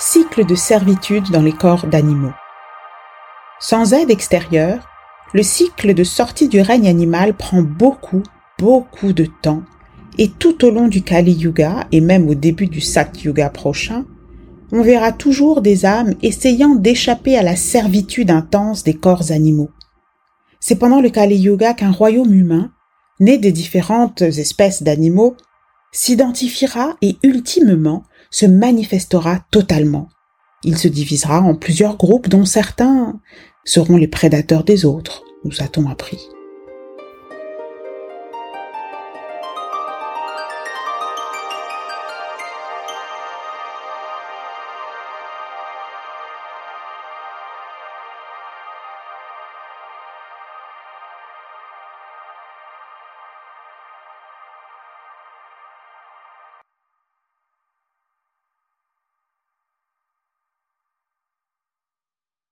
cycle de servitude dans les corps d'animaux. Sans aide extérieure, le cycle de sortie du règne animal prend beaucoup, beaucoup de temps et tout au long du Kali Yuga et même au début du Sat Yuga prochain, on verra toujours des âmes essayant d'échapper à la servitude intense des corps animaux. C'est pendant le Kali Yuga qu'un royaume humain, né des différentes espèces d'animaux, s'identifiera et ultimement se manifestera totalement. Il se divisera en plusieurs groupes dont certains seront les prédateurs des autres, nous a-t-on appris.